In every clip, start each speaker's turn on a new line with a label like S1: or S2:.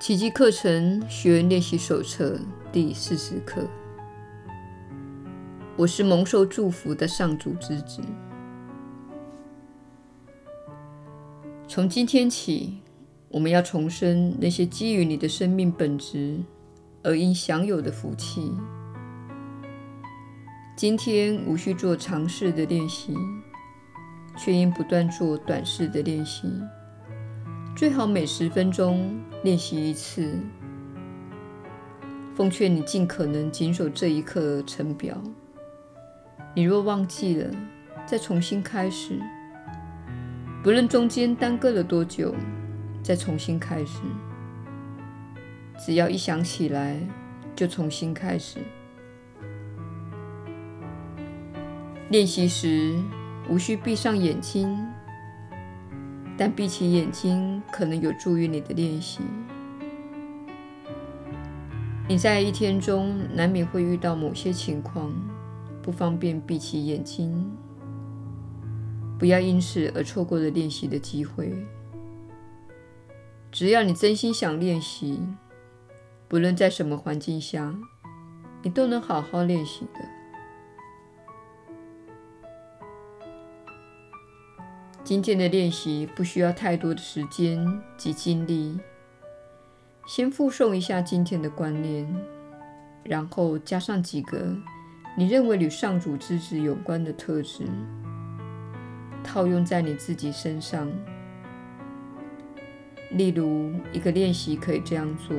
S1: 奇迹课程学员练习手册第四十课。我是蒙受祝福的上主之子。从今天起，我们要重生那些基于你的生命本质而应享有的福气。今天无需做长式的练习，却应不断做短式的练习。最好每十分钟练习一次。奉劝你尽可能谨守这一课程表。你若忘记了，再重新开始。不论中间耽搁了多久，再重新开始。只要一想起来，就重新开始。练习时无需闭上眼睛。但闭起眼睛可能有助于你的练习。你在一天中难免会遇到某些情况，不方便闭起眼睛。不要因此而错过了练习的机会。只要你真心想练习，不论在什么环境下，你都能好好练习的。今天的练习不需要太多的时间及精力。先复诵一下今天的观念，然后加上几个你认为与上主之子有关的特质，套用在你自己身上。例如，一个练习可以这样做：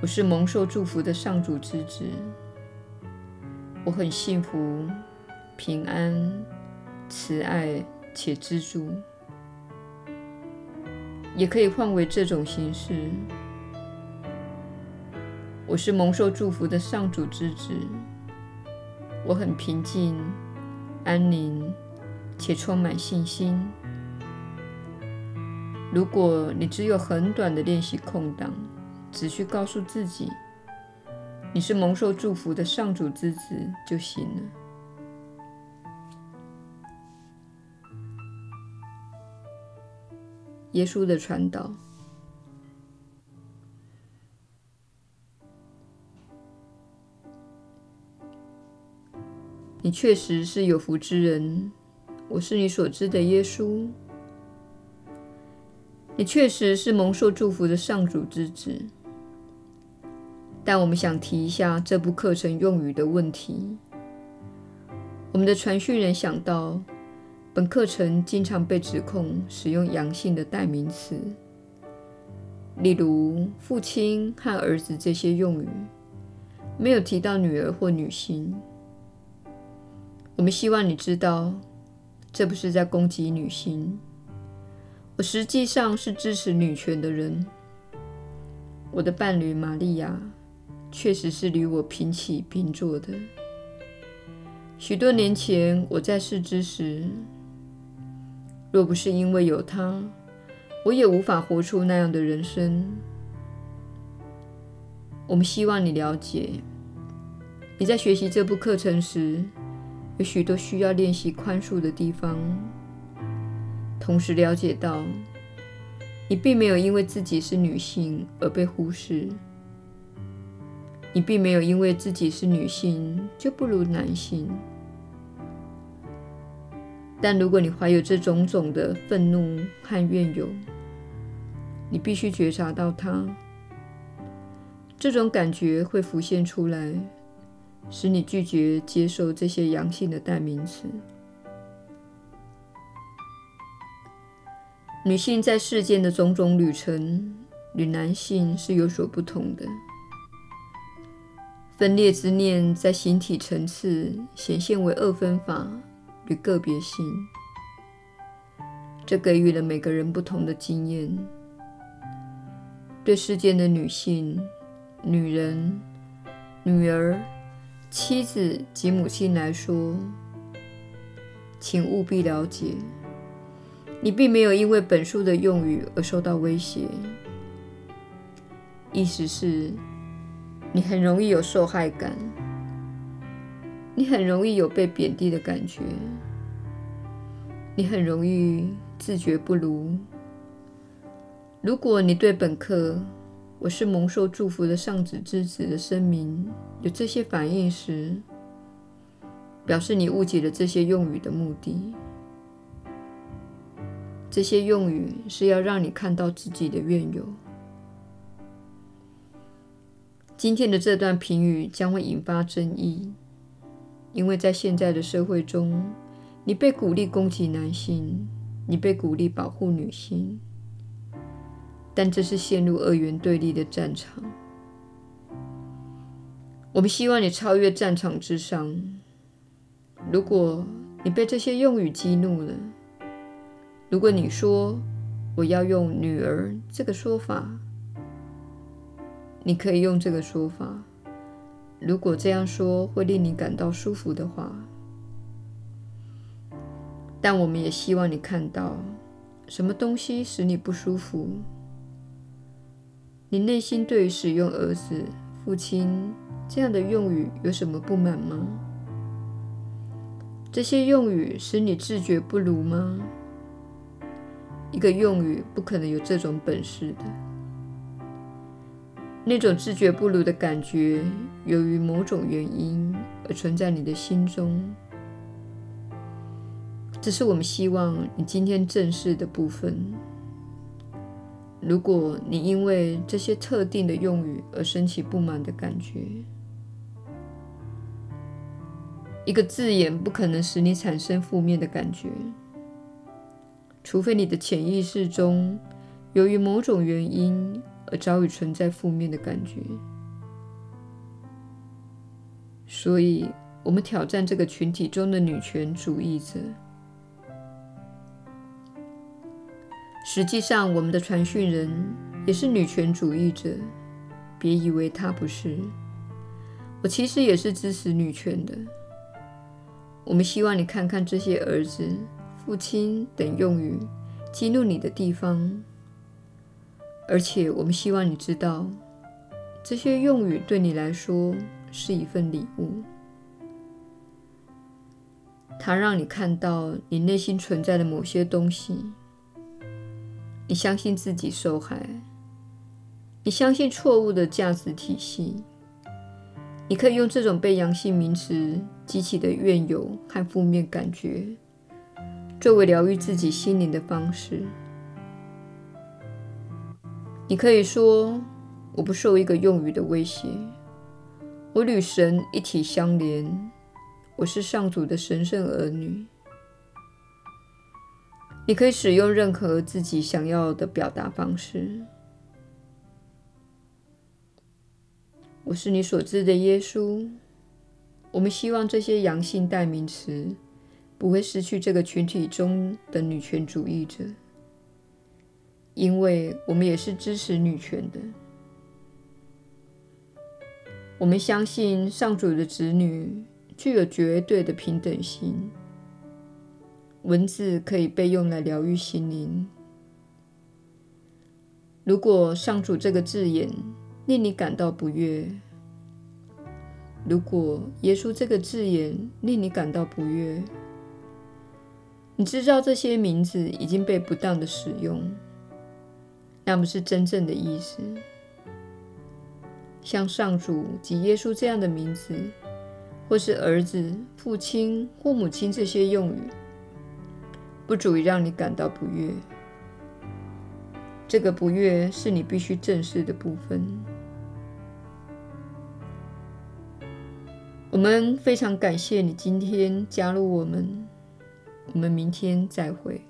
S1: 我是蒙受祝福的上主之子，我很幸福、平安。慈爱且知足，也可以换为这种形式。我是蒙受祝福的上主之子，我很平静、安宁且充满信心。如果你只有很短的练习空档，只需告诉自己你是蒙受祝福的上主之子就行了。耶稣的传导。你确实是有福之人，我是你所知的耶稣。你确实是蒙受祝福的上主之子。但我们想提一下这部课程用语的问题。我们的传讯人想到。本课程经常被指控使用阳性的代名词，例如父亲和儿子这些用语，没有提到女儿或女性。我们希望你知道，这不是在攻击女性。我实际上是支持女权的人。我的伴侣玛利亚确实是与我平起平坐的。许多年前我在世之时。若不是因为有他，我也无法活出那样的人生。我们希望你了解，你在学习这部课程时，有许多需要练习宽恕的地方。同时了解到，你并没有因为自己是女性而被忽视，你并没有因为自己是女性就不如男性。但如果你怀有这种种的愤怒和怨尤，你必须觉察到它。这种感觉会浮现出来，使你拒绝接受这些阳性的代名词。女性在世间的种种旅程与男性是有所不同的。分裂之念在形体层次显现为二分法。与个别性，这给予了每个人不同的经验。对世间的女性、女人、女儿、妻子及母亲来说，请务必了解，你并没有因为本书的用语而受到威胁。意思是，你很容易有受害感。你很容易有被贬低的感觉，你很容易自觉不如，如果你对本课“我是蒙受祝福的上子之子”的声明有这些反应时，表示你误解了这些用语的目的。这些用语是要让你看到自己的怨尤。今天的这段评语将会引发争议，因为在现在的社会中，你被鼓励攻击男性，你被鼓励保护女性，但这是陷入二元对立的战场。我们希望你超越战场之上。如果你被这些用语激怒了，如果你说我要用“女儿”这个说法，你可以用这个说法。如果这样说会令你感到舒服的话，但我们也希望你看到什么东西使你不舒服。你内心对于使用“儿子”“父亲”这样的用语有什么不满吗？这些用语使你自觉不如吗？一个用语不可能有这种本事的。那种自觉不如的感觉，由于某种原因而存在你的心中。这是我们希望你今天正视的部分。如果你因为这些特定的用语而升起不满的感觉，一个字眼不可能使你产生负面的感觉。除非你的潜意识中，由于某种原因而早已存在负面的感觉，所以我们挑战这个群体中的女权主义者。实际上，我们的传讯人也是女权主义者，别以为他不是。我其实也是支持女权的。我们希望你看看这些儿子。父亲等用语激怒你的地方，而且我们希望你知道，这些用语对你来说是一份礼物。它让你看到你内心存在的某些东西。你相信自己受害，你相信错误的价值体系。你可以用这种被阳性名词激起的怨尤和负面感觉。作为疗愈自己心灵的方式，你可以说：“我不受一个用语的威胁，我与神一体相连，我是上主的神圣儿女。”你可以使用任何自己想要的表达方式。我是你所知的耶稣。我们希望这些阳性代名词。不会失去这个群体中的女权主义者，因为我们也是支持女权的。我们相信上主的子女具有绝对的平等性。文字可以被用来疗愈心灵。如果“上主”这个字眼令你感到不悦，如果“耶稣”这个字眼令你感到不悦，你知道这些名字已经被不当的使用，那不是真正的意思。像上主及耶稣这样的名字，或是儿子、父亲或母亲这些用语，不足以让你感到不悦。这个不悦是你必须正视的部分。我们非常感谢你今天加入我们。我们明天再会。